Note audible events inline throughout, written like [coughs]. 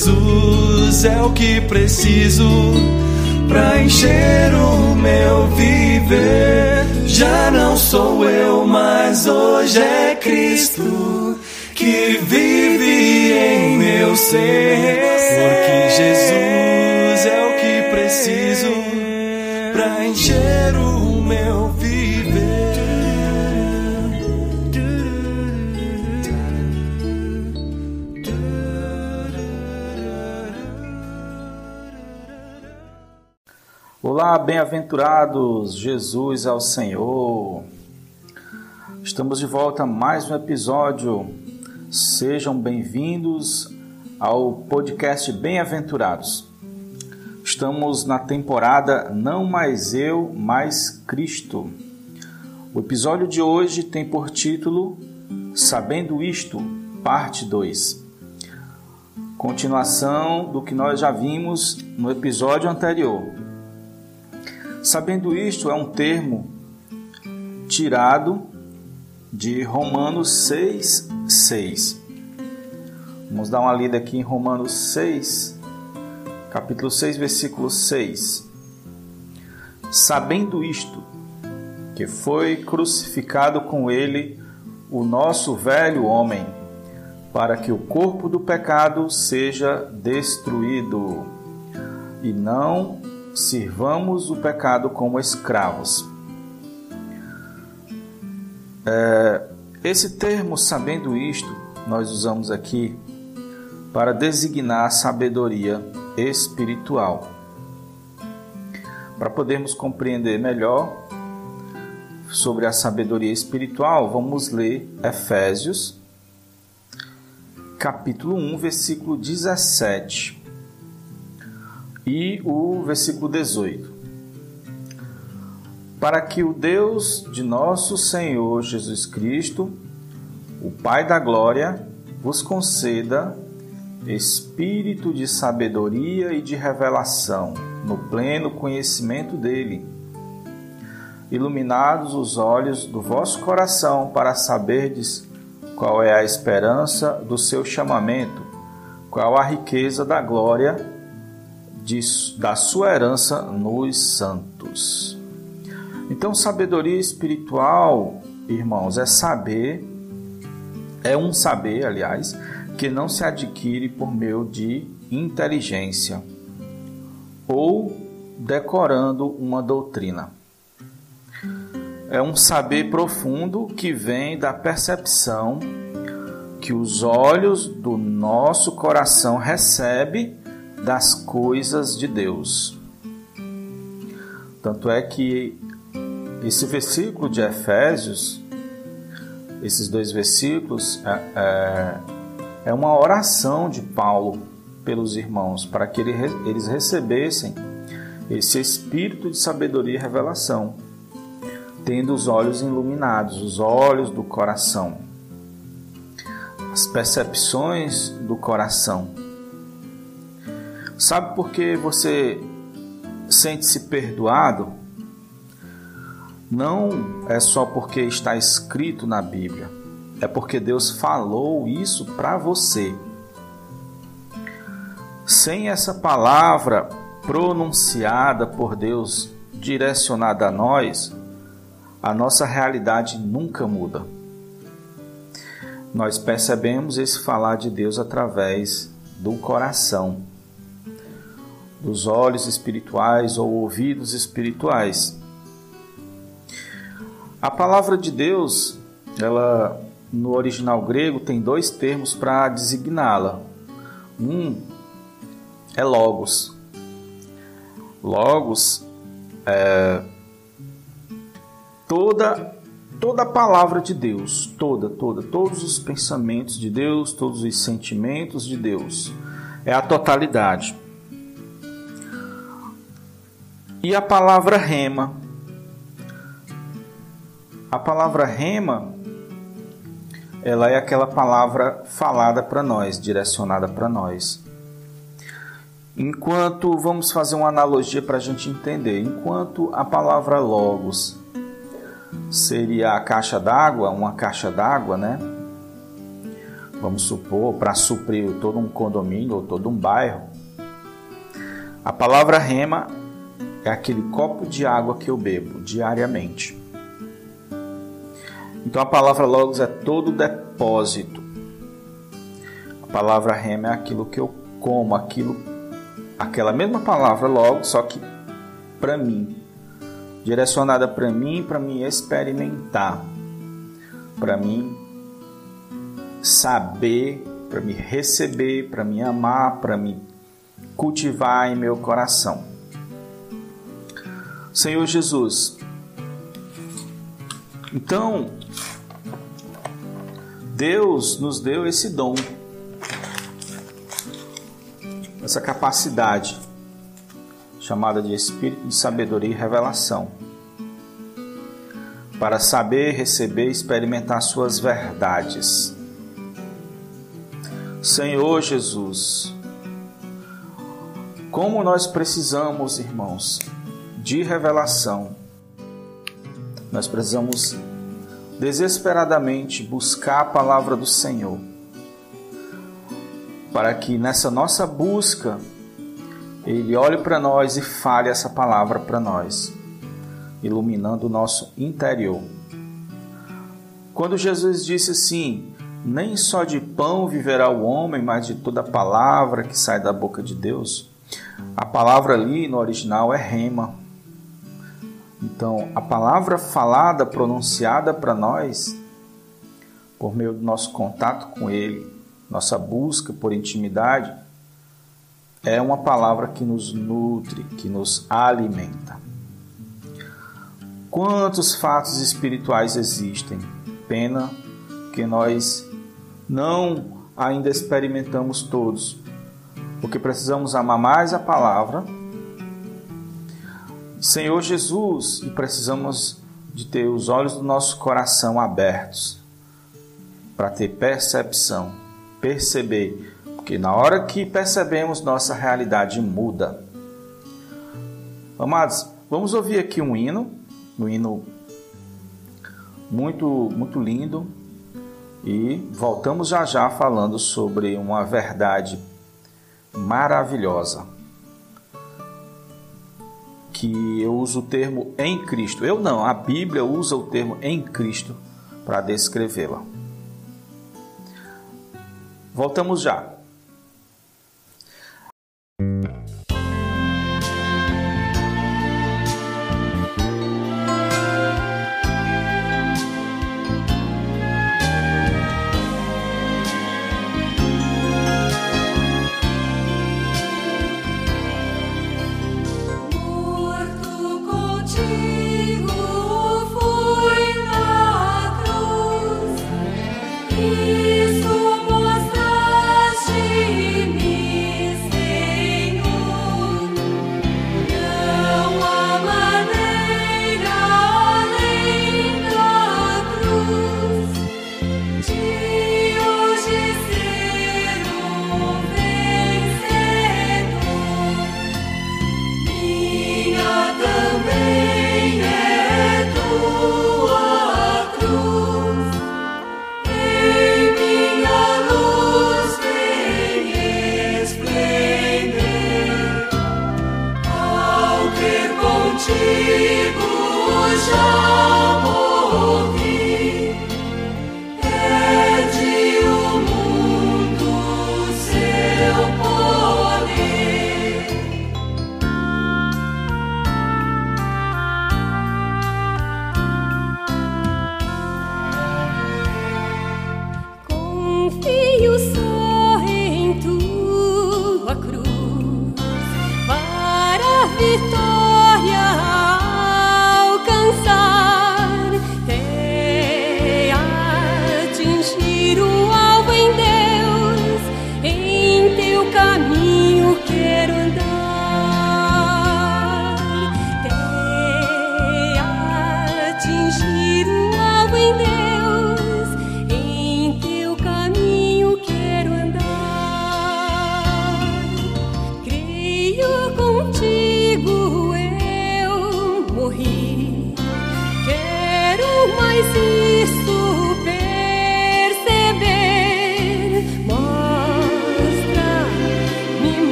Jesus é o que preciso pra encher o meu viver. Já não sou eu, mas hoje é Cristo que vive em meu ser. Porque Jesus é o que preciso pra encher o meu Olá, bem-aventurados, Jesus é o Senhor. Estamos de volta a mais um episódio. Sejam bem-vindos ao podcast Bem-aventurados. Estamos na temporada Não Mais Eu, Mais Cristo. O episódio de hoje tem por título Sabendo Isto, Parte 2. Continuação do que nós já vimos no episódio anterior. Sabendo isto, é um termo tirado de Romanos 6, 6. Vamos dar uma lida aqui em Romanos 6, capítulo 6, versículo 6. Sabendo isto, que foi crucificado com ele o nosso velho homem, para que o corpo do pecado seja destruído, e não sirvamos o pecado como escravos. É, esse termo, sabendo isto, nós usamos aqui para designar a sabedoria espiritual. Para podermos compreender melhor sobre a sabedoria espiritual, vamos ler Efésios, capítulo 1, versículo 17 e o versículo 18. Para que o Deus de nosso Senhor Jesus Cristo, o Pai da Glória, vos conceda espírito de sabedoria e de revelação no pleno conhecimento dele, iluminados os olhos do vosso coração para saberdes qual é a esperança do seu chamamento, qual a riqueza da glória de, da sua herança nos santos. Então, sabedoria espiritual, irmãos, é saber, é um saber, aliás, que não se adquire por meio de inteligência ou decorando uma doutrina. É um saber profundo que vem da percepção que os olhos do nosso coração recebem das coisas de Deus. Tanto é que esse versículo de Efésios, esses dois versículos, é, é, é uma oração de Paulo pelos irmãos, para que eles recebessem esse espírito de sabedoria e revelação, tendo os olhos iluminados, os olhos do coração, as percepções do coração Sabe por que você sente-se perdoado? Não é só porque está escrito na Bíblia, é porque Deus falou isso para você. Sem essa palavra pronunciada por Deus, direcionada a nós, a nossa realidade nunca muda. Nós percebemos esse falar de Deus através do coração dos olhos espirituais ou ouvidos espirituais. A palavra de Deus, ela no original grego tem dois termos para designá-la. Um é logos. Logos é toda toda a palavra de Deus, toda, toda, todos os pensamentos de Deus, todos os sentimentos de Deus. É a totalidade. E a palavra rema. A palavra rema, ela é aquela palavra falada para nós, direcionada para nós. Enquanto, vamos fazer uma analogia para a gente entender, enquanto a palavra logos seria a caixa d'água, uma caixa d'água, né? vamos supor, para suprir todo um condomínio ou todo um bairro, a palavra rema é aquele copo de água que eu bebo diariamente. Então a palavra logos é todo depósito. A palavra rema é aquilo que eu como, aquilo, aquela mesma palavra logos, só que para mim, direcionada para mim, para me experimentar, para mim saber, para me receber, para me amar, para me cultivar em meu coração. Senhor Jesus, então Deus nos deu esse dom, essa capacidade chamada de espírito de sabedoria e revelação, para saber, receber e experimentar suas verdades. Senhor Jesus, como nós precisamos, irmãos, de revelação. Nós precisamos desesperadamente buscar a palavra do Senhor, para que nessa nossa busca Ele olhe para nós e fale essa palavra para nós, iluminando o nosso interior. Quando Jesus disse assim: nem só de pão viverá o homem, mas de toda palavra que sai da boca de Deus. A palavra ali no original é rema. Então, a palavra falada, pronunciada para nós, por meio do nosso contato com Ele, nossa busca por intimidade, é uma palavra que nos nutre, que nos alimenta. Quantos fatos espirituais existem? Pena que nós não ainda experimentamos todos, porque precisamos amar mais a palavra, Senhor Jesus, e precisamos de ter os olhos do nosso coração abertos para ter percepção, perceber, porque na hora que percebemos, nossa realidade muda. Amados, vamos ouvir aqui um hino, um hino muito muito lindo, e voltamos já já falando sobre uma verdade maravilhosa. Que eu uso o termo em Cristo. Eu não, a Bíblia usa o termo em Cristo para descrevê-la. Voltamos já.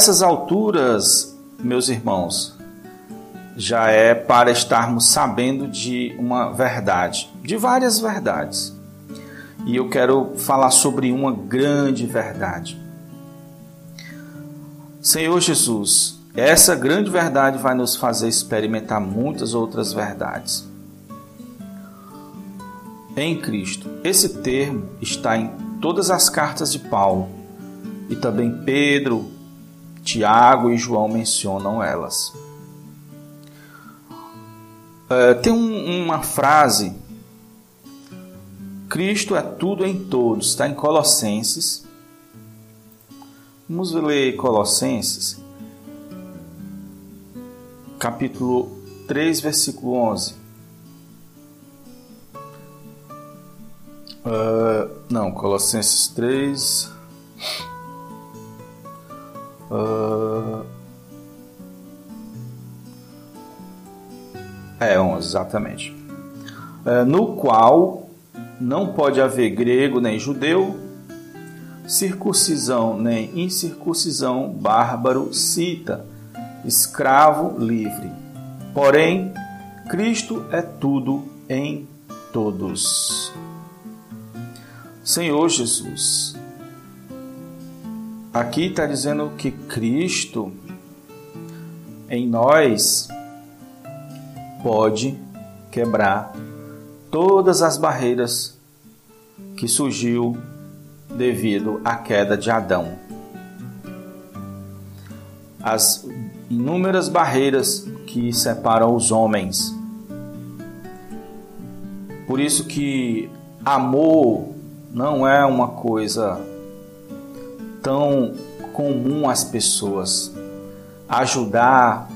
Essas alturas, meus irmãos, já é para estarmos sabendo de uma verdade, de várias verdades. E eu quero falar sobre uma grande verdade. Senhor Jesus, essa grande verdade vai nos fazer experimentar muitas outras verdades. Em Cristo. Esse termo está em todas as cartas de Paulo e também Pedro, Tiago e João mencionam elas. É, tem um, uma frase: Cristo é tudo em todos, está em Colossenses. Vamos ler Colossenses, capítulo 3, versículo 11. Uh, é, não, Colossenses 3. Uh... É, 11, exatamente. Uh, no qual não pode haver grego nem judeu, circuncisão nem incircuncisão, bárbaro, cita, escravo, livre. Porém, Cristo é tudo em todos. Senhor Jesus, Aqui está dizendo que Cristo em nós pode quebrar todas as barreiras que surgiu devido à queda de Adão. As inúmeras barreiras que separam os homens. Por isso que amor não é uma coisa tão comum às pessoas. Ajudar,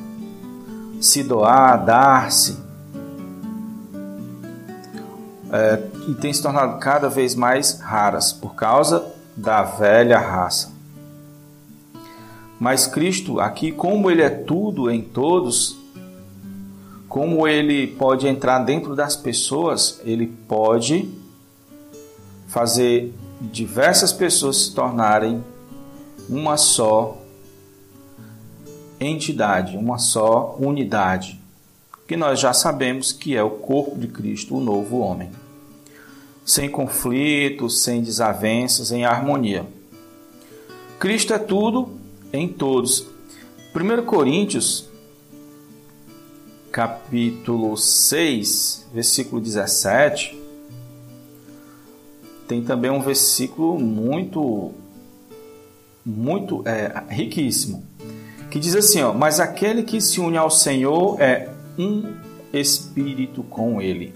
se doar, dar-se. É, e tem se tornado cada vez mais raras por causa da velha raça. Mas Cristo, aqui, como Ele é tudo em todos, como Ele pode entrar dentro das pessoas, Ele pode fazer diversas pessoas se tornarem uma só entidade, uma só unidade, que nós já sabemos que é o corpo de Cristo, o novo homem. Sem conflitos, sem desavenças, em harmonia. Cristo é tudo em todos. 1 Coríntios, capítulo 6, versículo 17, tem também um versículo muito muito é, riquíssimo, que diz assim, ó, mas aquele que se une ao Senhor é um espírito com ele.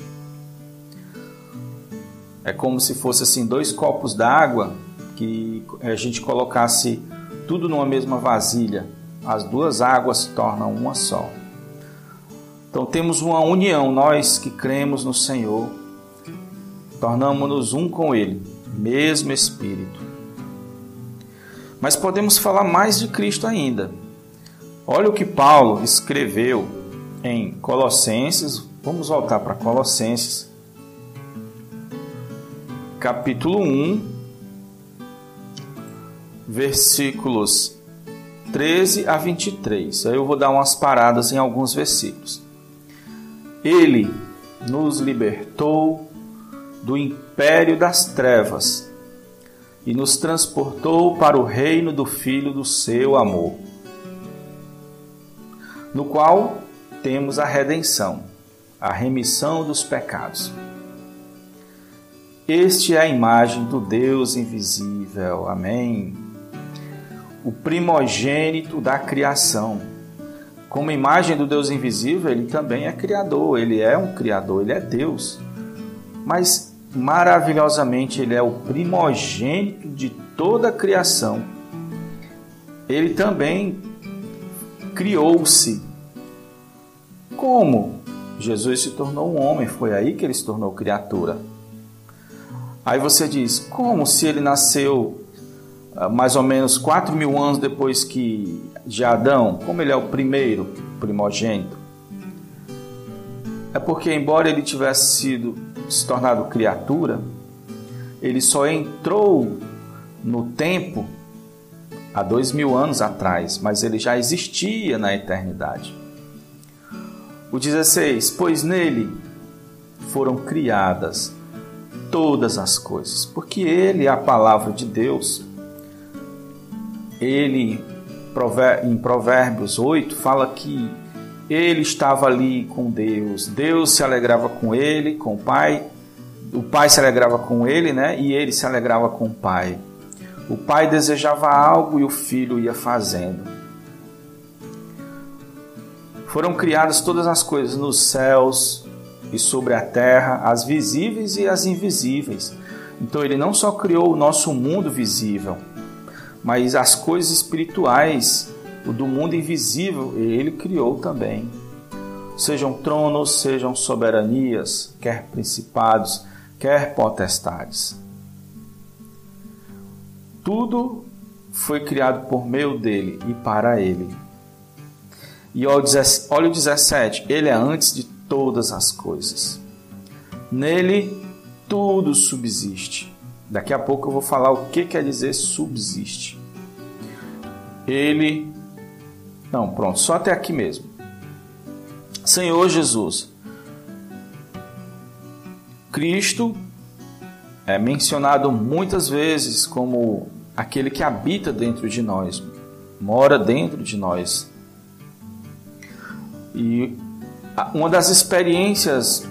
É como se fosse assim dois copos d'água que a gente colocasse tudo numa mesma vasilha. As duas águas se tornam uma só. Então temos uma união, nós que cremos no Senhor, tornamos-nos um com Ele, mesmo Espírito. Mas podemos falar mais de Cristo ainda. Olha o que Paulo escreveu em Colossenses. Vamos voltar para Colossenses, capítulo 1, versículos 13 a 23. Aí eu vou dar umas paradas em alguns versículos. Ele nos libertou do império das trevas e nos transportou para o reino do Filho do seu amor, no qual temos a redenção, a remissão dos pecados. Este é a imagem do Deus invisível. Amém. O primogênito da criação. Como imagem do Deus invisível, ele também é criador, ele é um criador, ele é Deus. Mas maravilhosamente, ele é o primogênito de toda a criação. ele também criou-se. Como? Jesus se tornou um homem, foi aí que ele se tornou criatura. Aí você diz, como se ele nasceu ah, mais ou menos 4 mil anos depois que de Adão, como ele é o primeiro primogênito? É porque, embora ele tivesse sido se tornado criatura, ele só entrou no tempo há dois mil anos atrás, mas ele já existia na eternidade. O 16: Pois nele foram criadas todas as coisas, porque ele é a palavra de Deus. Ele, em Provérbios 8, fala que ele estava ali com Deus, Deus se alegrava com ele, com o Pai, o Pai se alegrava com ele, né? E ele se alegrava com o Pai. O pai desejava algo e o filho ia fazendo. Foram criadas todas as coisas nos céus e sobre a terra, as visíveis e as invisíveis. Então ele não só criou o nosso mundo visível, mas as coisas espirituais, o do mundo invisível, ele criou também. Sejam tronos, sejam soberanias, quer principados, quer potestades. Tudo foi criado por meio dele e para ele. E olha o 17: Ele é antes de todas as coisas. Nele tudo subsiste. Daqui a pouco eu vou falar o que quer dizer subsiste. Ele. Não, pronto, só até aqui mesmo. Senhor Jesus. Cristo é mencionado muitas vezes como aquele que habita dentro de nós, mora dentro de nós. E uma das experiências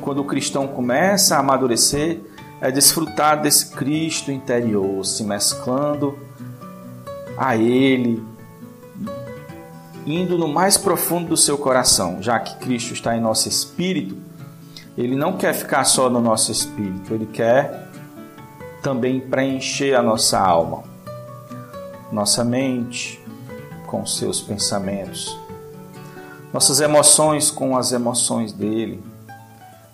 quando o cristão começa a amadurecer é desfrutar desse Cristo interior, se mesclando a Ele, indo no mais profundo do seu coração, já que Cristo está em nosso espírito. Ele não quer ficar só no nosso espírito, ele quer também preencher a nossa alma, nossa mente com seus pensamentos, nossas emoções com as emoções dele,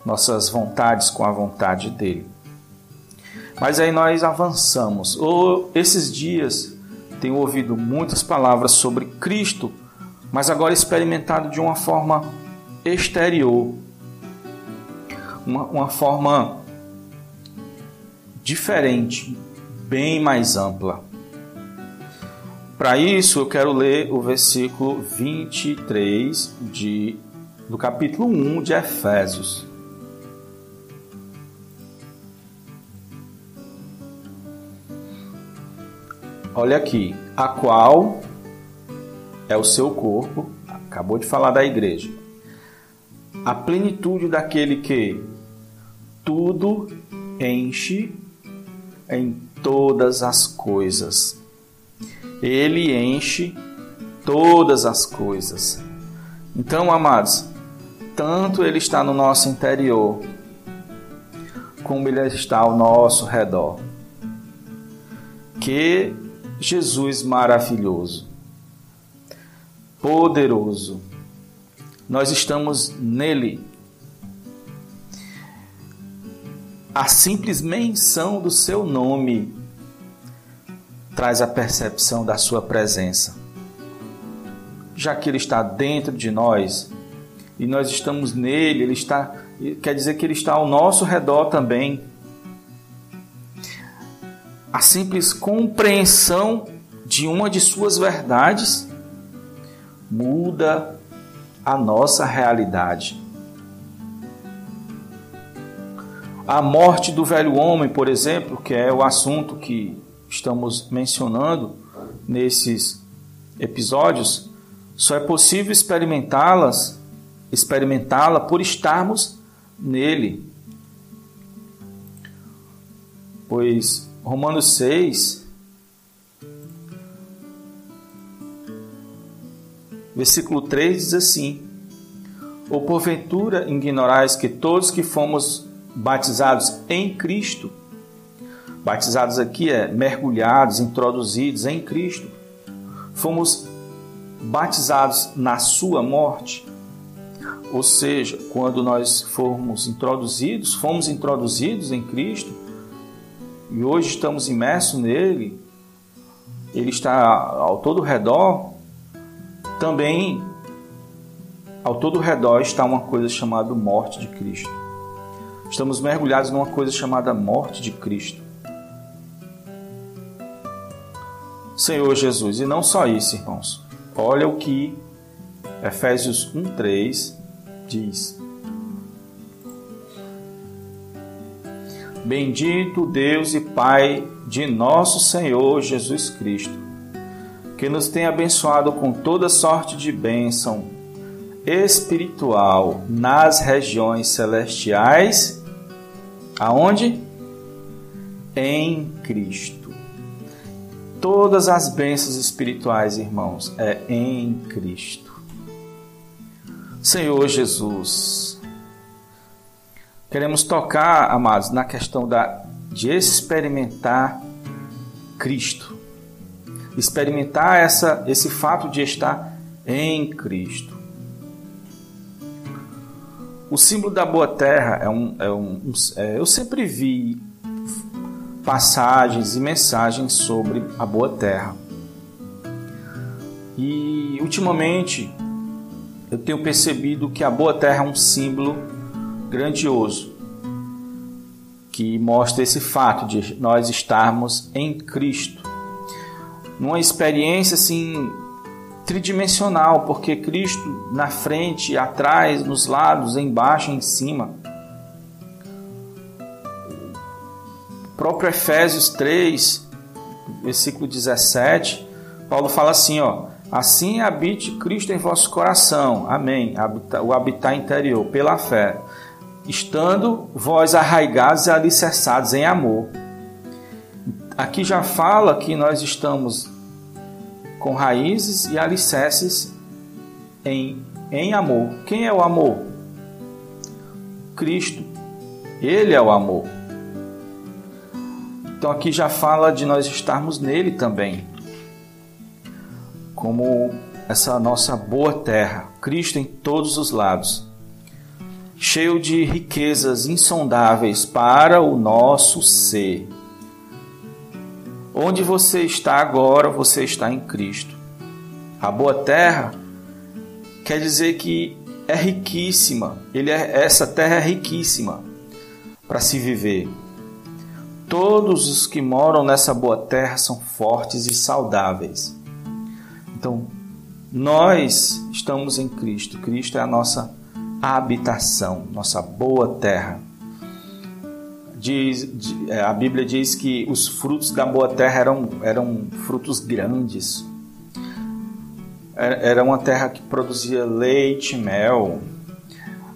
nossas vontades com a vontade dele. Mas aí nós avançamos. Ou esses dias tenho ouvido muitas palavras sobre Cristo, mas agora experimentado de uma forma exterior, uma, uma forma diferente, bem mais ampla. Para isso, eu quero ler o versículo 23 de, do capítulo 1 de Efésios. Olha aqui, a qual é o seu corpo, acabou de falar da igreja, a plenitude daquele que tudo enche em todas as coisas. Ele enche todas as coisas. Então, amados, tanto Ele está no nosso interior, como Ele está ao nosso redor. Que Jesus maravilhoso, poderoso, nós estamos nele A simples menção do seu nome traz a percepção da sua presença. Já que ele está dentro de nós e nós estamos nele, ele está, quer dizer que ele está ao nosso redor também. A simples compreensão de uma de suas verdades muda a nossa realidade. A morte do velho homem, por exemplo, que é o assunto que estamos mencionando nesses episódios, só é possível experimentá-las, experimentá-la por estarmos nele. Pois Romanos 6 versículo 3 diz assim: Ou porventura ignorais que todos que fomos batizados em Cristo. Batizados aqui é mergulhados, introduzidos em Cristo. fomos batizados na sua morte, ou seja, quando nós formos introduzidos, fomos introduzidos em Cristo e hoje estamos imersos nele, ele está ao todo redor, também ao todo redor está uma coisa chamada morte de Cristo. Estamos mergulhados numa coisa chamada morte de Cristo. Senhor Jesus, e não só isso, irmãos. Olha o que Efésios 1:3 diz: Bendito Deus e Pai de nosso Senhor Jesus Cristo, que nos tem abençoado com toda sorte de bênção espiritual nas regiões celestiais Aonde? Em Cristo. Todas as bênçãos espirituais, irmãos, é em Cristo. Senhor Jesus, queremos tocar, amados, na questão da, de experimentar Cristo. Experimentar essa, esse fato de estar em Cristo. O símbolo da boa terra é um. É um é, eu sempre vi passagens e mensagens sobre a boa terra. E ultimamente eu tenho percebido que a boa terra é um símbolo grandioso que mostra esse fato de nós estarmos em Cristo. Numa experiência assim tridimensional, porque Cristo na frente, atrás, nos lados, embaixo, em cima. O próprio Efésios 3, versículo 17, Paulo fala assim, ó: Assim habite Cristo em vosso coração. Amém. O habitar interior pela fé, estando vós arraigados e alicerçados em amor. Aqui já fala que nós estamos com raízes e alicerces em, em amor. Quem é o amor? Cristo. Ele é o amor. Então aqui já fala de nós estarmos nele também. Como essa nossa boa terra, Cristo em todos os lados, cheio de riquezas insondáveis para o nosso ser. Onde você está agora, você está em Cristo. A boa terra quer dizer que é riquíssima. Ele é, essa terra é riquíssima para se viver. Todos os que moram nessa boa terra são fortes e saudáveis. Então, nós estamos em Cristo. Cristo é a nossa habitação, nossa boa terra diz, é, a Bíblia diz que os frutos da boa terra eram, eram frutos grandes. Era uma terra que produzia leite, mel,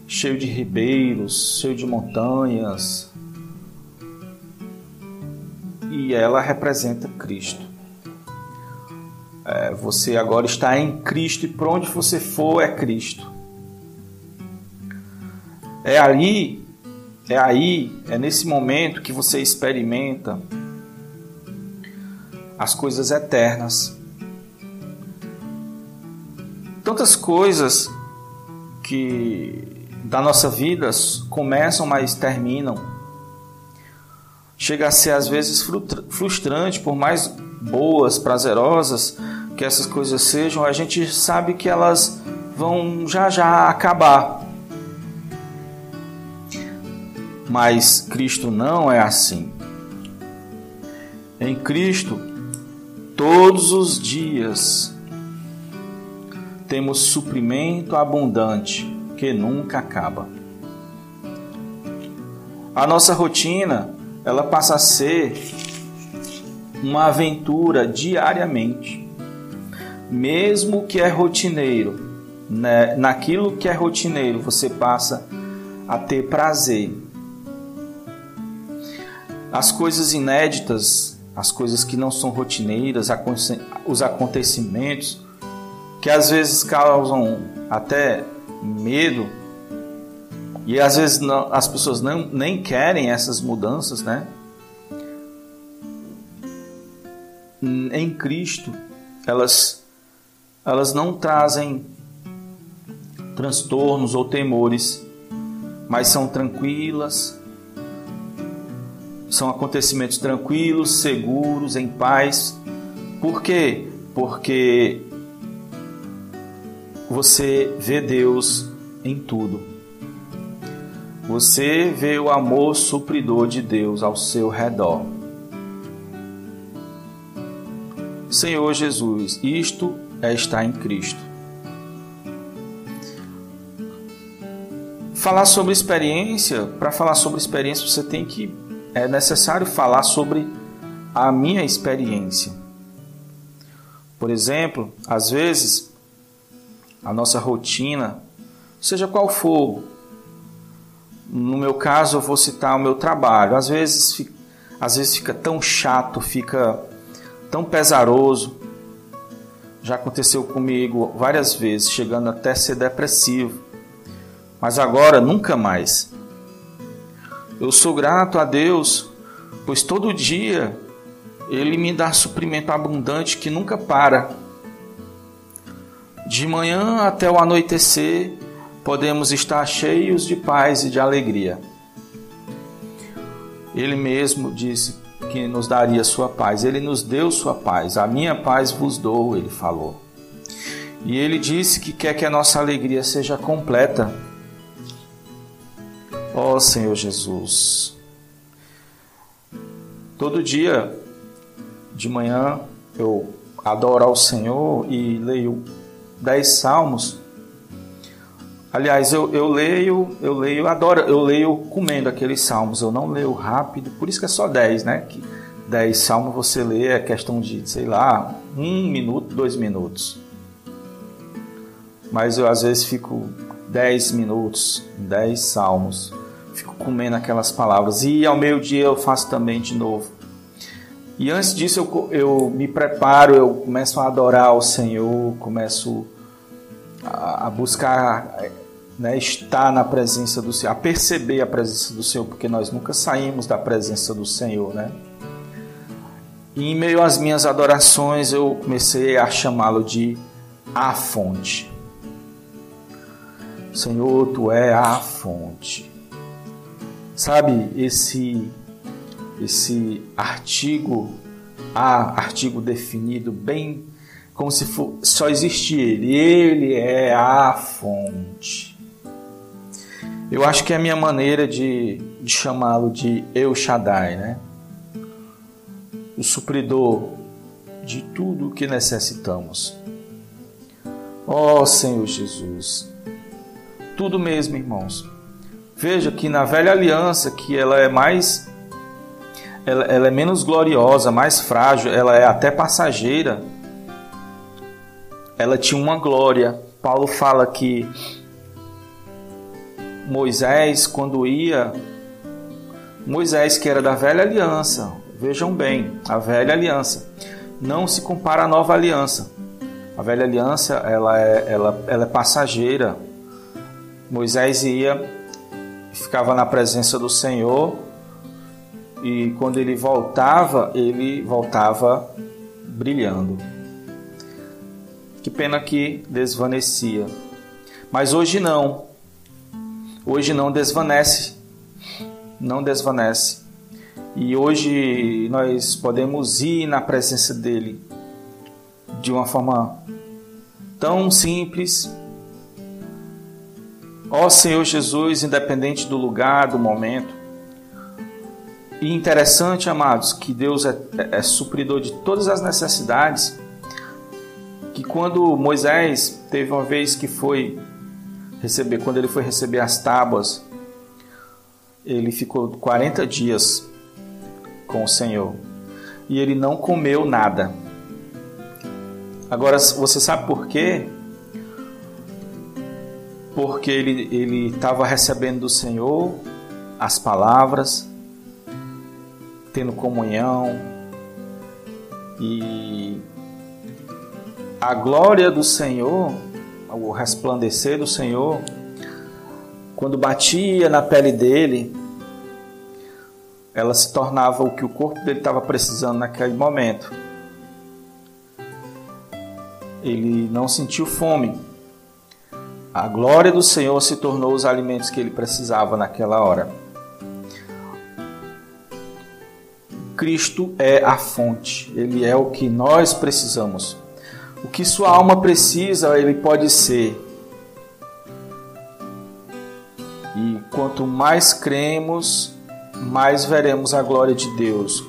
cheio de ribeiros, cheio de montanhas. E ela representa Cristo. É, você agora está em Cristo e por onde você for é Cristo. É ali é aí, é nesse momento que você experimenta as coisas eternas. Tantas coisas que da nossa vida começam, mas terminam. Chega a ser às vezes frustrante, por mais boas, prazerosas que essas coisas sejam, a gente sabe que elas vão já já acabar. Mas Cristo não é assim. Em Cristo, todos os dias temos suprimento abundante que nunca acaba. A nossa rotina, ela passa a ser uma aventura diariamente. Mesmo que é rotineiro, né? naquilo que é rotineiro, você passa a ter prazer as coisas inéditas, as coisas que não são rotineiras, os acontecimentos que às vezes causam até medo e às vezes não, as pessoas não, nem querem essas mudanças, né? Em Cristo, elas elas não trazem transtornos ou temores, mas são tranquilas, são acontecimentos tranquilos, seguros, em paz. Por quê? Porque você vê Deus em tudo. Você vê o amor supridor de Deus ao seu redor. Senhor Jesus, isto é estar em Cristo. Falar sobre experiência, para falar sobre experiência, você tem que é necessário falar sobre a minha experiência. Por exemplo, às vezes a nossa rotina, seja qual for, no meu caso eu vou citar o meu trabalho. Às vezes, às vezes fica tão chato, fica tão pesaroso. Já aconteceu comigo várias vezes, chegando até a ser depressivo. Mas agora nunca mais. Eu sou grato a Deus, pois todo dia Ele me dá suprimento abundante que nunca para. De manhã até o anoitecer, podemos estar cheios de paz e de alegria. Ele mesmo disse que nos daria sua paz. Ele nos deu sua paz. A minha paz vos dou, ele falou. E ele disse que quer que a nossa alegria seja completa Ó oh, Senhor Jesus, todo dia de manhã eu adoro ao Senhor e leio dez salmos. Aliás, eu, eu leio, eu leio, adoro, eu leio comendo aqueles salmos, eu não leio rápido, por isso que é só dez, né? Que dez salmos você lê é questão de, sei lá, um minuto, dois minutos. Mas eu às vezes fico dez minutos, dez salmos fico comendo aquelas palavras. E ao meio-dia eu faço também de novo. E antes disso eu, eu me preparo, eu começo a adorar o Senhor, começo a, a buscar né, estar na presença do Senhor, a perceber a presença do Senhor, porque nós nunca saímos da presença do Senhor, né? E em meio às minhas adorações eu comecei a chamá-lo de a fonte. Senhor, tu é a fonte. Sabe, esse esse artigo A, artigo definido bem como se for, só existe ele. Ele é a fonte. Eu acho que é a minha maneira de, de chamá-lo de El Shaddai, né? O supridor de tudo o que necessitamos. Ó oh, Senhor Jesus, tudo mesmo, irmãos. Veja que na velha aliança, que ela é mais. Ela, ela é menos gloriosa, mais frágil, ela é até passageira. Ela tinha uma glória. Paulo fala que Moisés, quando ia, Moisés, que era da velha aliança, vejam bem, a velha aliança, não se compara à nova aliança. A velha aliança ela é, ela, ela é passageira. Moisés ia ficava na presença do Senhor e quando ele voltava, ele voltava brilhando. Que pena que desvanecia. Mas hoje não. Hoje não desvanece. Não desvanece. E hoje nós podemos ir na presença dele de uma forma tão simples, Ó Senhor Jesus, independente do lugar, do momento. E interessante, amados, que Deus é, é supridor de todas as necessidades. Que quando Moisés teve uma vez que foi receber, quando ele foi receber as tábuas, ele ficou 40 dias com o Senhor e ele não comeu nada. Agora, você sabe por quê? Porque ele estava recebendo do Senhor as palavras, tendo comunhão e a glória do Senhor, o resplandecer do Senhor, quando batia na pele dele, ela se tornava o que o corpo dele estava precisando naquele momento. ele não sentiu fome. A glória do Senhor se tornou os alimentos que ele precisava naquela hora. Cristo é a fonte, ele é o que nós precisamos. O que sua alma precisa, ele pode ser. E quanto mais cremos, mais veremos a glória de Deus.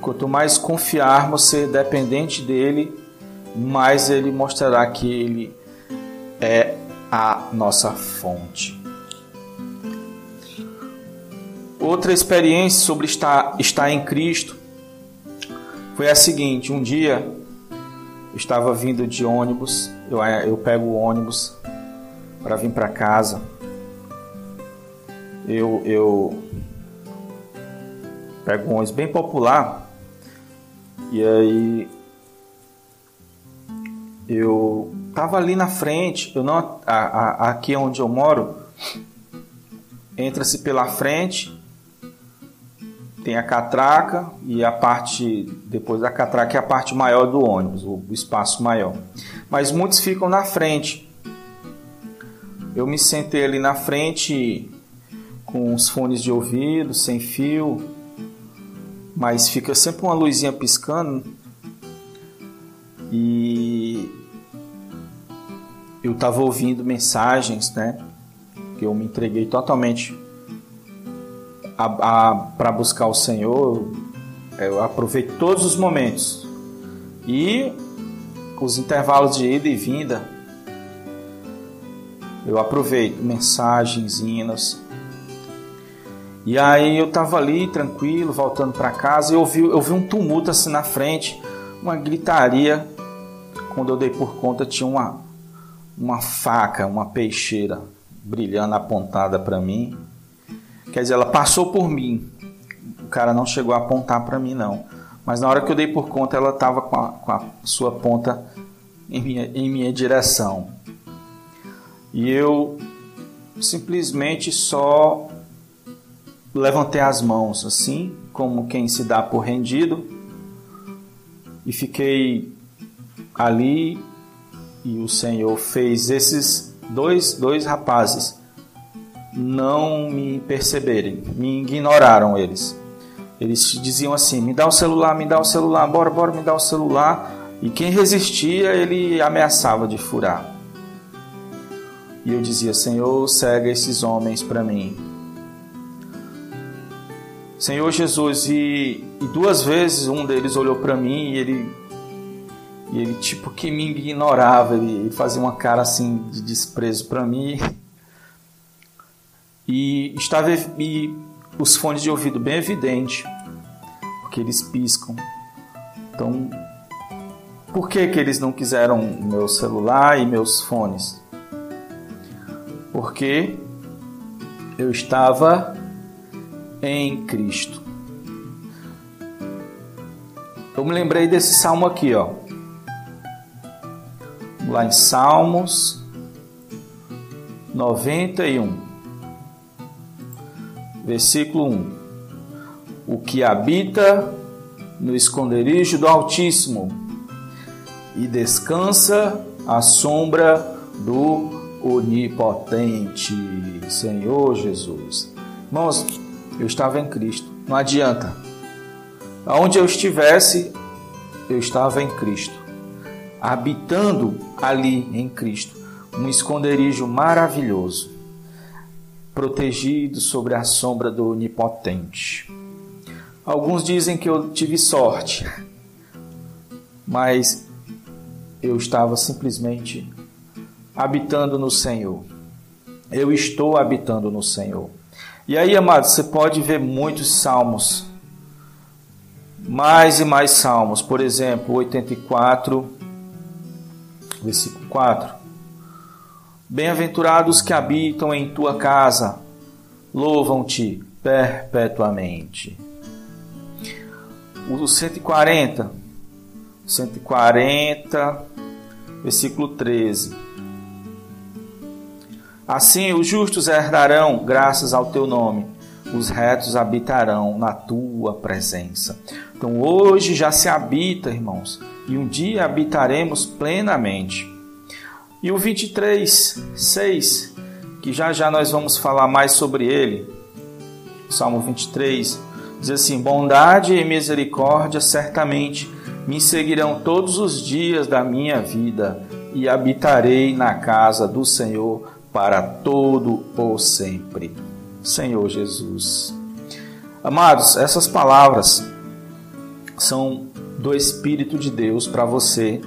Quanto mais confiarmos ser dependente dele, mais ele mostrará que ele é a nossa fonte. Outra experiência sobre estar, estar em Cristo foi a seguinte: um dia estava vindo de ônibus, eu, eu pego o ônibus para vir para casa. Eu, eu pego um ônibus bem popular e aí eu tava ali na frente, eu não a, a, aqui onde eu moro entra-se pela frente tem a catraca e a parte depois da catraca é a parte maior do ônibus, o, espaço maior. Mas muitos ficam na frente. Eu me sentei ali na frente com os fones de ouvido, sem fio, mas fica sempre uma luzinha piscando. E eu estava ouvindo mensagens, né? Que eu me entreguei totalmente para buscar o Senhor, eu aproveito todos os momentos. E os intervalos de ida e vinda, eu aproveito mensagens, hinos. E aí eu tava ali tranquilo, voltando para casa, e eu vi, eu vi um tumulto assim na frente, uma gritaria. Quando eu dei por conta, tinha uma, uma faca, uma peixeira brilhando apontada para mim. Quer dizer, ela passou por mim. O cara não chegou a apontar para mim, não. Mas na hora que eu dei por conta, ela estava com, com, a sua ponta em minha, em minha direção. E eu simplesmente só levantei as mãos, assim, como quem se dá por rendido, e fiquei ali. E o Senhor fez esses dois, dois rapazes não me perceberem, me ignoraram eles. Eles diziam assim: me dá o celular, me dá o celular, bora, bora, me dá o celular. E quem resistia, ele ameaçava de furar. E eu dizia: Senhor, cega esses homens para mim. Senhor Jesus, e, e, duas vezes um deles olhou para mim e ele, e ele tipo que me ignorava, ele, fazia uma cara assim de desprezo para mim e estava e os fones de ouvido bem evidente, porque eles piscam. Então, por que que eles não quiseram meu celular e meus fones? Porque eu estava em Cristo. Eu me lembrei desse salmo aqui, ó. Lá em Salmos 91 versículo 1. O que habita no esconderijo do Altíssimo e descansa à sombra do Onipotente, Senhor Jesus. Irmãos, eu estava em Cristo, não adianta. Aonde eu estivesse, eu estava em Cristo, habitando ali em Cristo, um esconderijo maravilhoso protegido sobre a sombra do Onipotente. Alguns dizem que eu tive sorte, mas eu estava simplesmente habitando no Senhor. Eu estou habitando no Senhor. E aí, amados, você pode ver muitos salmos, mais e mais salmos. Por exemplo, 84, versículo 4. Bem-aventurados que habitam em tua casa, louvam-te perpetuamente. O 140, 140, versículo 13. Assim os justos herdarão graças ao teu nome, os retos habitarão na tua presença. Então hoje já se habita, irmãos, e um dia habitaremos plenamente. E o 23, 6, que já já nós vamos falar mais sobre ele, Salmo 23, diz assim: Bondade e misericórdia certamente me seguirão todos os dias da minha vida e habitarei na casa do Senhor para todo o sempre. Senhor Jesus. Amados, essas palavras são do Espírito de Deus para você.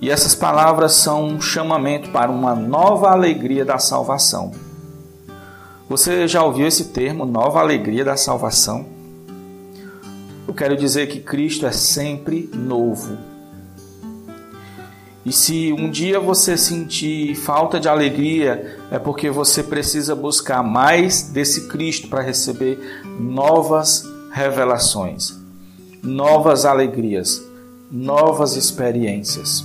E essas palavras são um chamamento para uma nova alegria da salvação. Você já ouviu esse termo, nova alegria da salvação? Eu quero dizer que Cristo é sempre novo. E se um dia você sentir falta de alegria, é porque você precisa buscar mais desse Cristo para receber novas revelações, novas alegrias, novas experiências.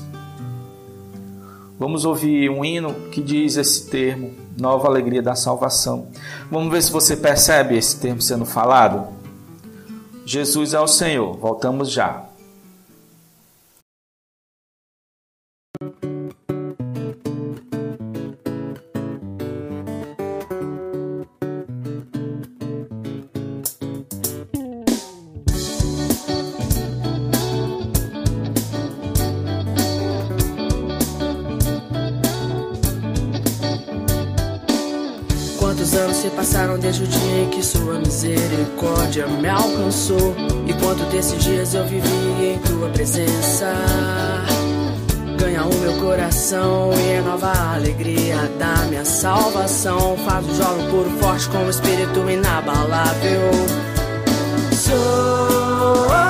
Vamos ouvir um hino que diz esse termo, nova alegria da salvação. Vamos ver se você percebe esse termo sendo falado. Jesus é o Senhor. Voltamos já. Se passaram desde o dia em que sua misericórdia me alcançou. E quanto desses dias eu vivi em tua presença. Ganha o meu coração e é nova alegria da minha salvação. Faz o jogo puro, forte com o espírito inabalável. Sou,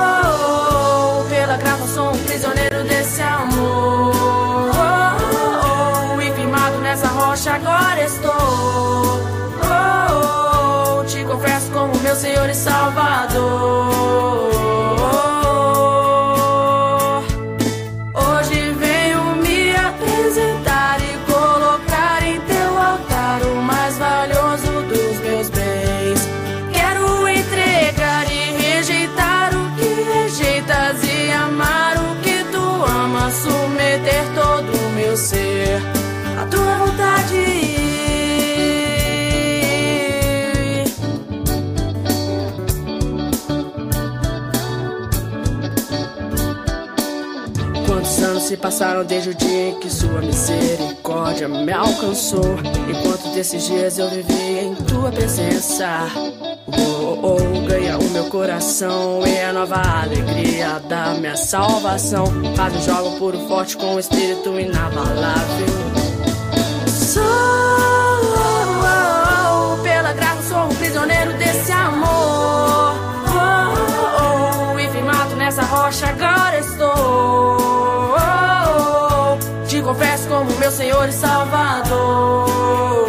passaram desde o dia em que sua misericórdia me alcançou. Enquanto desses dias eu vivi em tua presença. Oh, oh, oh, ganha o meu coração e a nova alegria da minha salvação. Faz um jogo puro, forte com o espírito inabalável. Sou, oh, oh, pela graça, sou um prisioneiro desse amor. Oh, oh, e firmado nessa rocha agora estou como meu Senhor e Salvador.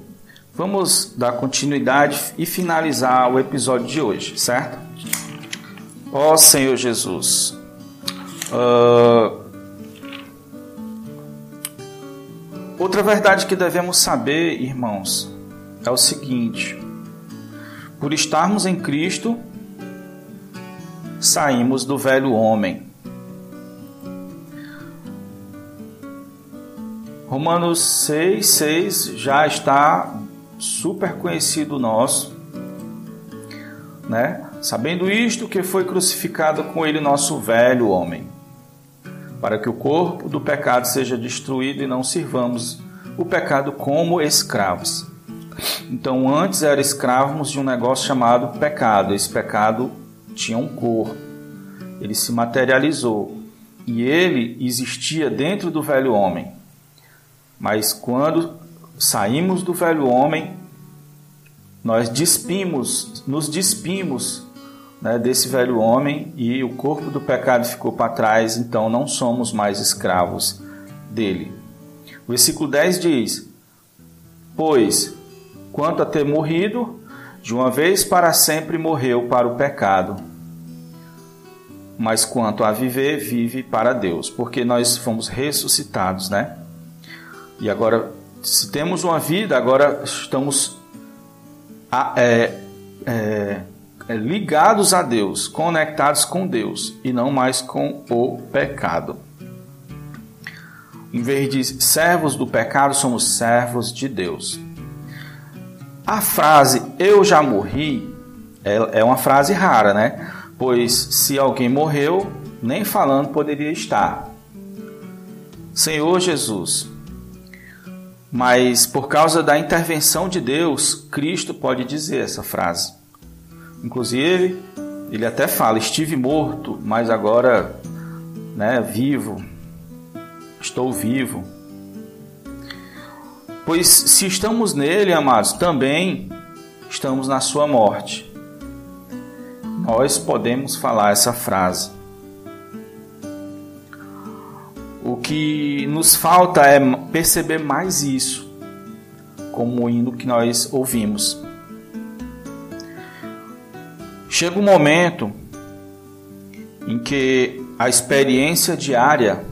Vamos dar continuidade e finalizar o episódio de hoje, certo? Ó Senhor Jesus. Uh... Outra verdade que devemos saber, irmãos, é o seguinte: por estarmos em Cristo, saímos do velho homem. Romanos 6, 6 já está super conhecido nosso, né? Sabendo isto, que foi crucificado com ele nosso velho homem, para que o corpo do pecado seja destruído e não sirvamos o pecado como escravos. Então, antes era escravos de um negócio chamado pecado. Esse pecado tinha um corpo, ele se materializou e ele existia dentro do velho homem. Mas quando saímos do velho homem, nós despimos, nos despimos né, desse velho homem e o corpo do pecado ficou para trás, então não somos mais escravos dele. O versículo 10 diz: Pois, quanto a ter morrido, de uma vez para sempre morreu para o pecado. Mas quanto a viver, vive para Deus, porque nós fomos ressuscitados, né? E agora, se temos uma vida, agora estamos a, é, é, é, ligados a Deus, conectados com Deus e não mais com o pecado. Em vez de servos do pecado, somos servos de Deus. A frase eu já morri é, é uma frase rara, né? Pois se alguém morreu, nem falando poderia estar. Senhor Jesus, mas por causa da intervenção de Deus, Cristo pode dizer essa frase. Inclusive, ele até fala: Estive morto, mas agora né, vivo. Estou vivo. Pois se estamos nele, amados, também estamos na sua morte. Nós podemos falar essa frase. O que nos falta é perceber mais isso, como o hino que nós ouvimos. Chega um momento em que a experiência diária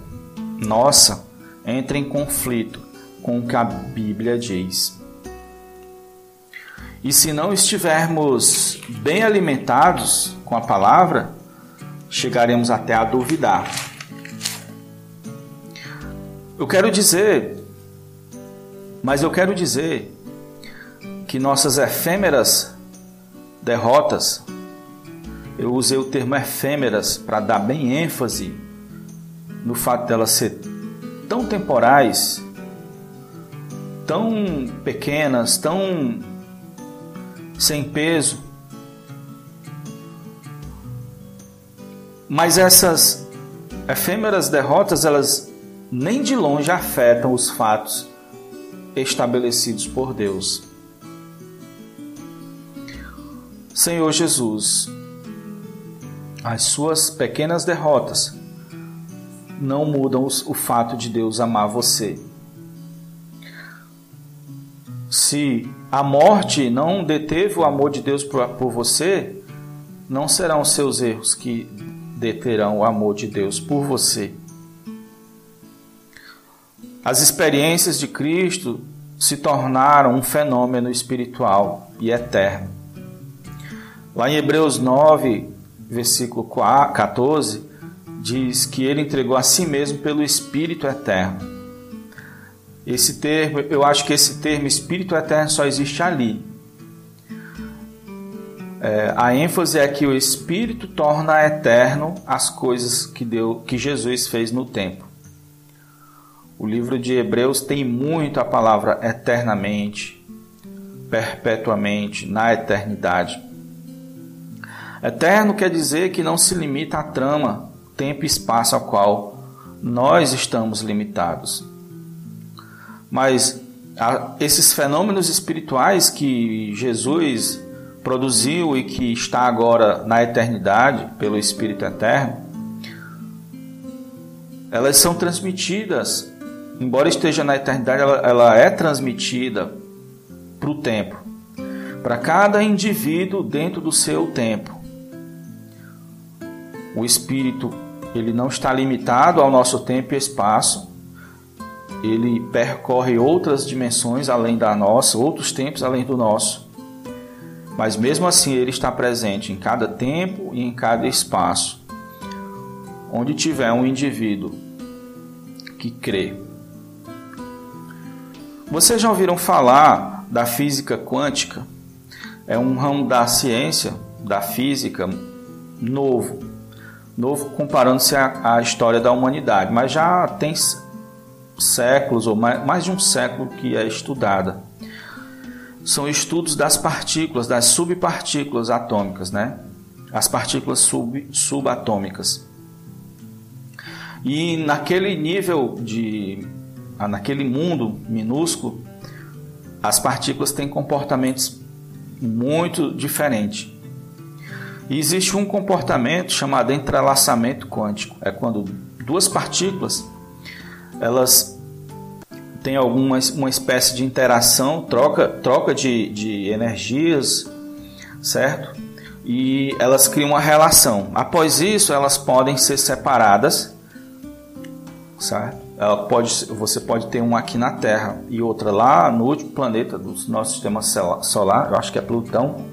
nossa entra em conflito com o que a Bíblia diz. E se não estivermos bem alimentados com a palavra, chegaremos até a duvidar. Eu quero dizer, mas eu quero dizer que nossas efêmeras derrotas, eu usei o termo efêmeras para dar bem ênfase no fato delas ser tão temporais, tão pequenas, tão sem peso. Mas essas efêmeras derrotas, elas nem de longe afetam os fatos estabelecidos por Deus. Senhor Jesus, as suas pequenas derrotas não mudam o fato de Deus amar você. Se a morte não deteve o amor de Deus por você, não serão seus erros que deterão o amor de Deus por você. As experiências de Cristo se tornaram um fenômeno espiritual e eterno. Lá em Hebreus 9, versículo 14, diz que ele entregou a si mesmo pelo Espírito eterno. Esse termo, eu acho que esse termo Espírito eterno só existe ali. É, a ênfase é que o Espírito torna eterno as coisas que, deu, que Jesus fez no tempo. O livro de Hebreus tem muito a palavra eternamente, perpetuamente, na eternidade. Eterno quer dizer que não se limita à trama, tempo e espaço ao qual nós estamos limitados. Mas esses fenômenos espirituais que Jesus produziu e que está agora na eternidade pelo Espírito Eterno, elas são transmitidas embora esteja na eternidade, ela, ela é transmitida para o tempo, para cada indivíduo dentro do seu tempo. O Espírito ele não está limitado ao nosso tempo e espaço, ele percorre outras dimensões além da nossa, outros tempos além do nosso. Mas mesmo assim, ele está presente em cada tempo e em cada espaço. Onde tiver um indivíduo que crê Vocês já ouviram falar da física quântica? É um ramo da ciência, da física, novo. Novo comparando-se à, à história da humanidade, mas já tem séculos ou mais, mais de um século que é estudada. São estudos das partículas, das subpartículas atômicas, né? As partículas sub, subatômicas. E naquele nível de naquele mundo minúsculo, as partículas têm comportamentos muito diferentes. E existe um comportamento chamado entrelaçamento quântico. É quando duas partículas elas têm alguma uma espécie de interação, troca, troca de, de energias, certo? E elas criam uma relação. Após isso, elas podem ser separadas, certo? Pode, você pode ter uma aqui na Terra e outra lá no último planeta do nosso sistema solar, eu acho que é Plutão.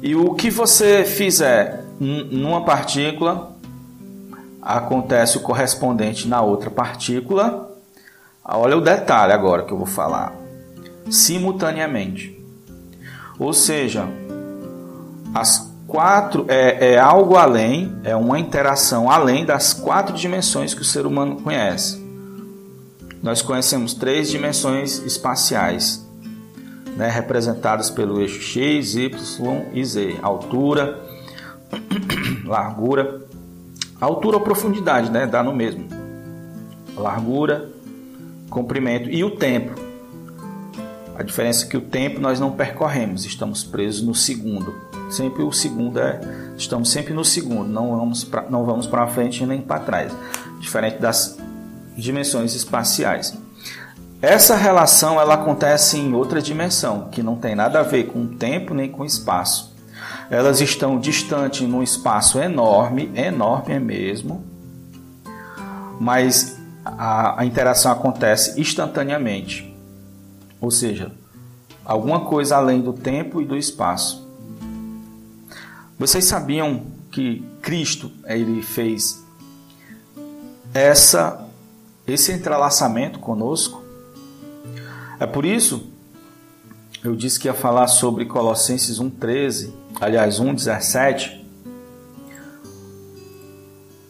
E o que você fizer numa partícula, acontece o correspondente na outra partícula. Olha o detalhe agora que eu vou falar. Simultaneamente. Ou seja, as quatro é, é algo além, é uma interação além das quatro dimensões que o ser humano conhece. Nós conhecemos três dimensões espaciais, né, representadas pelo eixo X, Y e Z: altura, [coughs] largura, altura ou profundidade, né? Dá no mesmo. Largura, comprimento e o tempo. A diferença é que o tempo nós não percorremos, estamos presos no segundo. Sempre o segundo é, estamos sempre no segundo, não vamos pra, não vamos para frente nem para trás, diferente das dimensões espaciais. Essa relação ela acontece em outra dimensão, que não tem nada a ver com tempo nem com espaço elas estão distantes num espaço enorme, enorme mesmo, mas a, a interação acontece instantaneamente. Ou seja, alguma coisa além do tempo e do espaço. Vocês sabiam que Cristo ele fez essa esse entrelaçamento conosco? É por isso eu disse que ia falar sobre Colossenses 1,13, aliás, 1,17.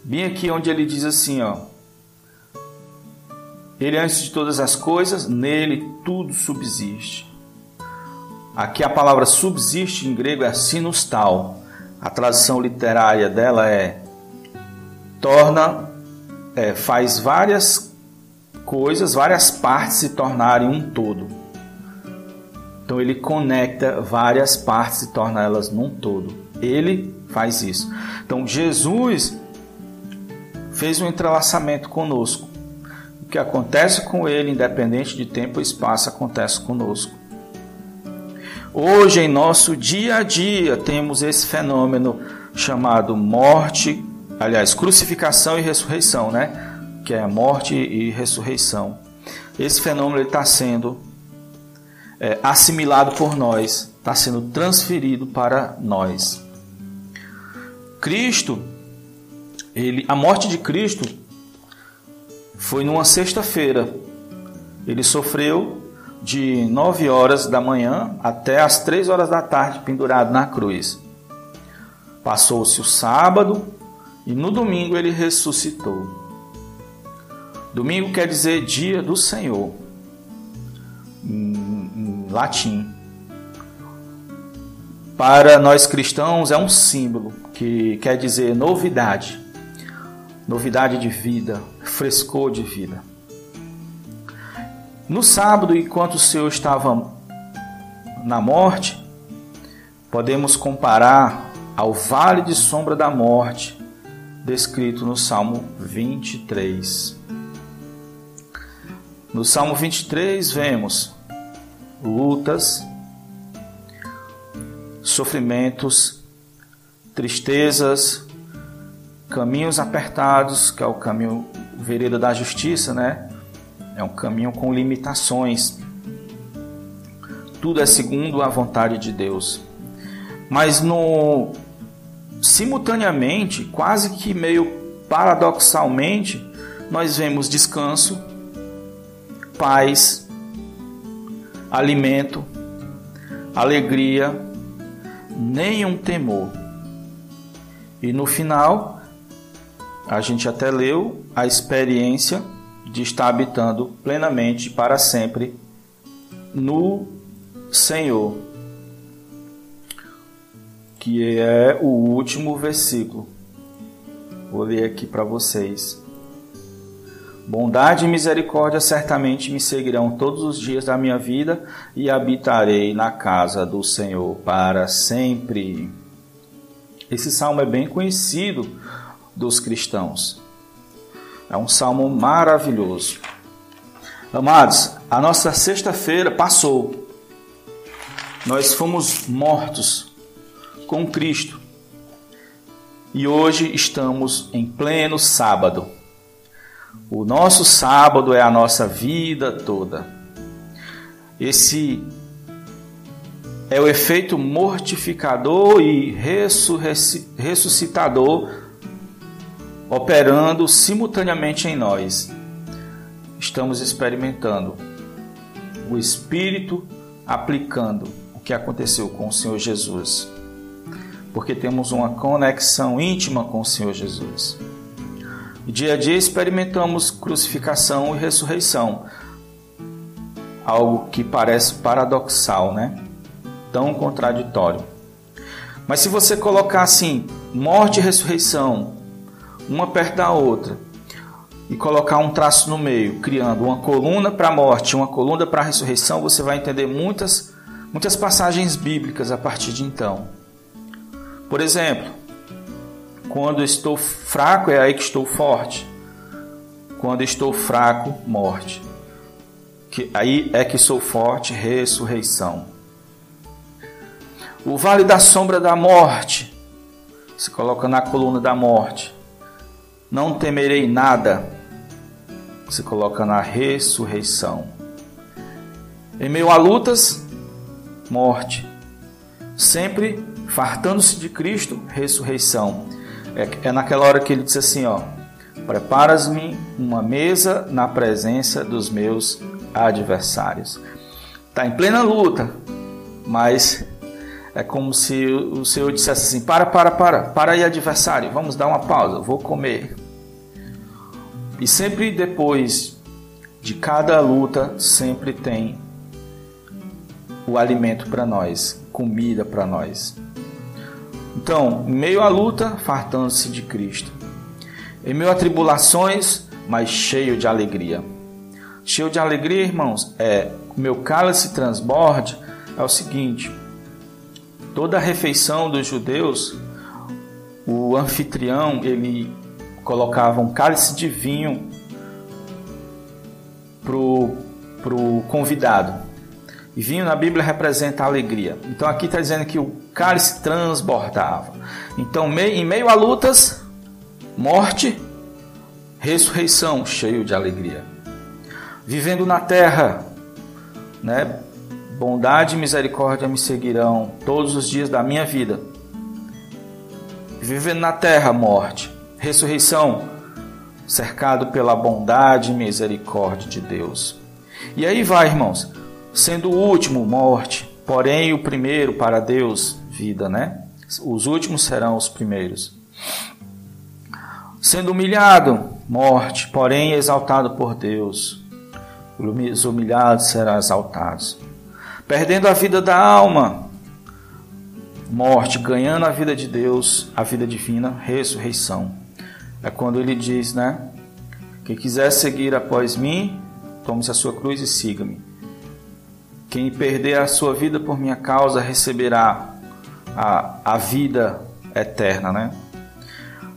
Bem aqui onde ele diz assim, ó. Ele antes de todas as coisas, nele tudo subsiste. Aqui a palavra subsiste em grego é sinustal. A tradução literária dela é torna, é, faz várias coisas, várias partes se tornarem um todo. Então ele conecta várias partes e torna elas num todo. Ele faz isso. Então Jesus fez um entrelaçamento conosco. O que acontece com ele, independente de tempo e espaço, acontece conosco. Hoje, em nosso dia a dia, temos esse fenômeno chamado morte, aliás, crucificação e ressurreição, né? Que é morte e ressurreição. Esse fenômeno está sendo é, assimilado por nós, está sendo transferido para nós. Cristo, ele, a morte de Cristo foi numa sexta-feira. Ele sofreu de 9 horas da manhã até as 3 horas da tarde pendurado na cruz. Passou-se o sábado e no domingo ele ressuscitou. Domingo quer dizer dia do Senhor latim. Para nós cristãos é um símbolo que quer dizer novidade, novidade de vida, frescor de vida. No sábado, enquanto o Senhor estava na morte, podemos comparar ao vale de sombra da morte, descrito no Salmo 23. No Salmo 23 vemos lutas, sofrimentos, tristezas, caminhos apertados, que é o caminho vereda da justiça, né? É um caminho com limitações. Tudo é segundo a vontade de Deus. Mas no simultaneamente, quase que meio paradoxalmente, nós vemos descanso, paz, alimento, alegria, nenhum temor. E no final, a gente até leu a experiência de estar habitando plenamente para sempre no Senhor, que é o último versículo. Vou ler aqui para vocês. Bondade e misericórdia certamente me seguirão todos os dias da minha vida e habitarei na casa do Senhor para sempre. Esse salmo é bem conhecido dos cristãos. É um salmo maravilhoso. Amados, a nossa sexta-feira passou. Nós fomos mortos com Cristo. E hoje estamos em pleno sábado. O nosso sábado é a nossa vida toda. Esse é o efeito mortificador e ressuscitador operando simultaneamente em nós. Estamos experimentando o Espírito aplicando o que aconteceu com o Senhor Jesus, porque temos uma conexão íntima com o Senhor Jesus. Dia a dia experimentamos crucificação e ressurreição, algo que parece paradoxal, né? Tão contraditório. Mas se você colocar assim, morte e ressurreição, uma perto da outra, e colocar um traço no meio, criando uma coluna para a morte, uma coluna para a ressurreição, você vai entender muitas, muitas passagens bíblicas a partir de então. Por exemplo, quando estou fraco é aí que estou forte. Quando estou fraco, morte. Que aí é que sou forte, ressurreição. O vale da sombra da morte se coloca na coluna da morte. Não temerei nada, se coloca na ressurreição. Em meio a lutas, morte. Sempre fartando-se de Cristo, ressurreição. É, é naquela hora que ele diz assim, ó: Preparas-me uma mesa na presença dos meus adversários. Está em plena luta, mas é como se o Senhor dissesse assim: Para, para, para, para aí, adversário, vamos dar uma pausa, vou comer. E sempre depois de cada luta, sempre tem o alimento para nós, comida para nós. Então, meio à luta, fartando-se de Cristo. Em meio a tribulações, mas cheio de alegria. Cheio de alegria, irmãos, é meu cálice transborde é o seguinte: toda a refeição dos judeus, o anfitrião, ele colocava um cálice de vinho pro, pro convidado. E vinho na Bíblia representa alegria. Então aqui está dizendo que o cálice transbordava. Então, em meio a lutas, morte, ressurreição, cheio de alegria. Vivendo na terra, né? Bondade e misericórdia me seguirão todos os dias da minha vida. Vivendo na terra, morte ressurreição, cercado pela bondade e misericórdia de Deus. E aí vai, irmãos, sendo o último morte, porém o primeiro para Deus vida, né? Os últimos serão os primeiros. Sendo humilhado, morte, porém exaltado por Deus. Os humilhados serão exaltados. Perdendo a vida da alma, morte, ganhando a vida de Deus, a vida divina, ressurreição. É quando ele diz, né? Quem quiser seguir após mim, tome-se a sua cruz e siga-me. Quem perder a sua vida por minha causa receberá a, a vida eterna, né?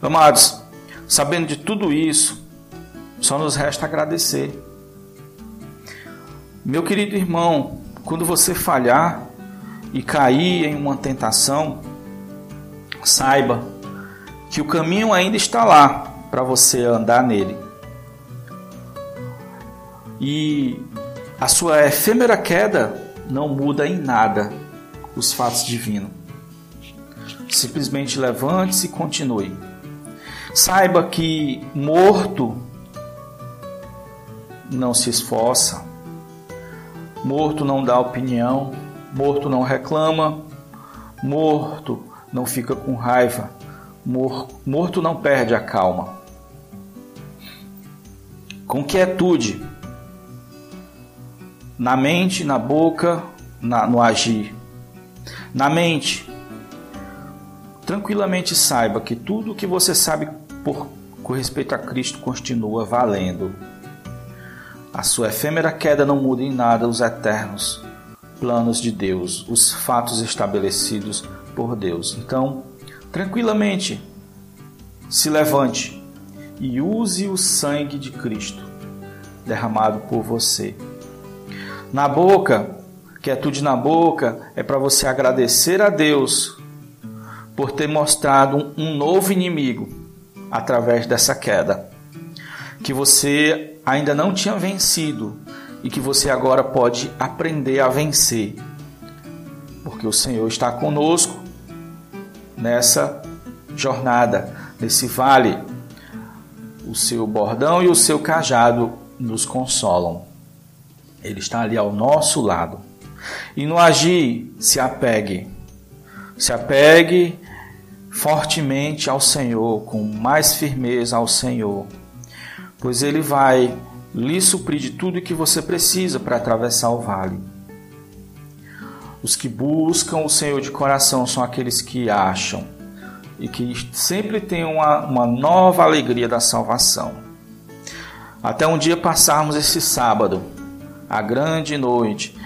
Amados, sabendo de tudo isso, só nos resta agradecer. Meu querido irmão, quando você falhar e cair em uma tentação, saiba que o caminho ainda está lá para você andar nele. E a sua efêmera queda não muda em nada os fatos divinos. Simplesmente levante-se e continue. Saiba que morto não se esforça, Morto não dá opinião, morto não reclama, morto não fica com raiva, morto não perde a calma. Com quietude, na mente, na boca, na, no agir. Na mente, tranquilamente saiba que tudo o que você sabe por, com respeito a Cristo continua valendo. A sua efêmera queda não muda em nada os eternos planos de Deus, os fatos estabelecidos por Deus. Então, tranquilamente, se levante e use o sangue de Cristo derramado por você. Na boca, quietude na boca é para você agradecer a Deus por ter mostrado um novo inimigo através dessa queda, que você ainda não tinha vencido e que você agora pode aprender a vencer, porque o Senhor está conosco nessa jornada, nesse vale. O seu bordão e o seu cajado nos consolam. Ele está ali ao nosso lado. E no agir, se apegue. Se apegue fortemente ao Senhor, com mais firmeza ao Senhor, pois Ele vai lhe suprir de tudo que você precisa para atravessar o vale. Os que buscam o Senhor de coração são aqueles que acham e que sempre têm uma, uma nova alegria da salvação. Até um dia passarmos esse sábado, a grande noite,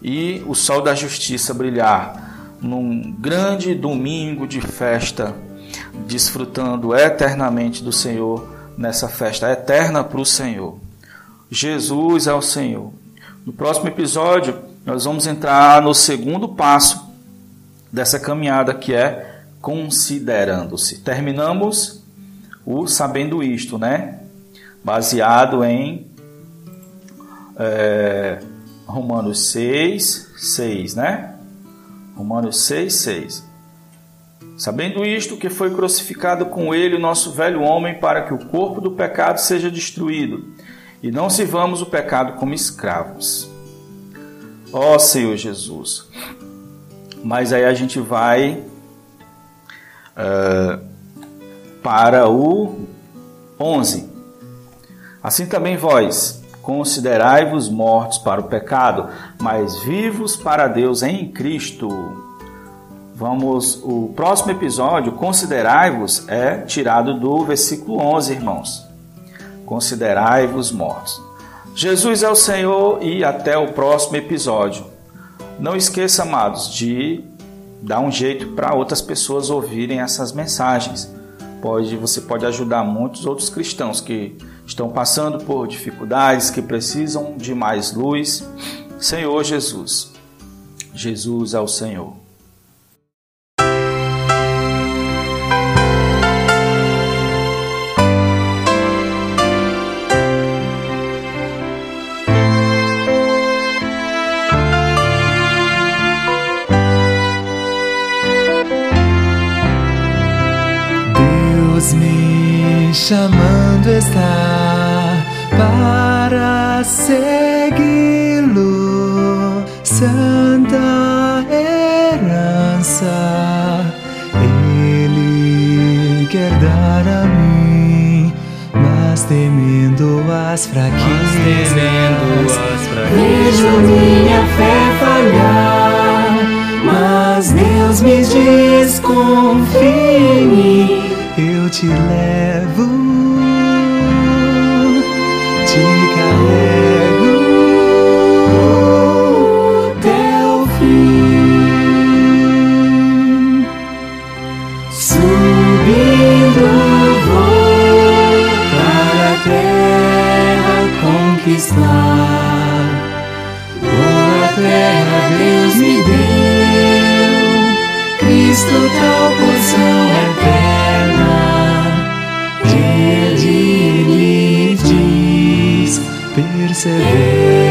e o sol da justiça brilhar num grande domingo de festa, desfrutando eternamente do Senhor nessa festa eterna para o Senhor. Jesus é o Senhor. No próximo episódio, nós vamos entrar no segundo passo dessa caminhada que é considerando-se. Terminamos o sabendo isto, né? Baseado em é, Romanos 6, 6, né? Romanos 6, 6. Sabendo isto, que foi crucificado com ele o nosso velho homem, para que o corpo do pecado seja destruído, e não sirvamos o pecado como escravos. Ó oh, Senhor Jesus. Mas aí a gente vai uh, para o 11. Assim também vós, Considerai-vos mortos para o pecado, mas vivos para Deus em Cristo. Vamos, o próximo episódio, considerai-vos, é tirado do versículo 11, irmãos. Considerai-vos mortos. Jesus é o Senhor e até o próximo episódio. Não esqueça, amados, de dar um jeito para outras pessoas ouvirem essas mensagens. Pode, você pode ajudar muitos outros cristãos que estão passando por dificuldades, que precisam de mais luz. Senhor Jesus, Jesus é o Senhor. Deus me chamando está segui-lo, santa herança. Ele quer dar a mim, mas temendo as fraquezas, vejo minha fé falhar. Mas Deus me diz: confie em mim, eu te levo Cristo tal porção eterna. Ele persevera.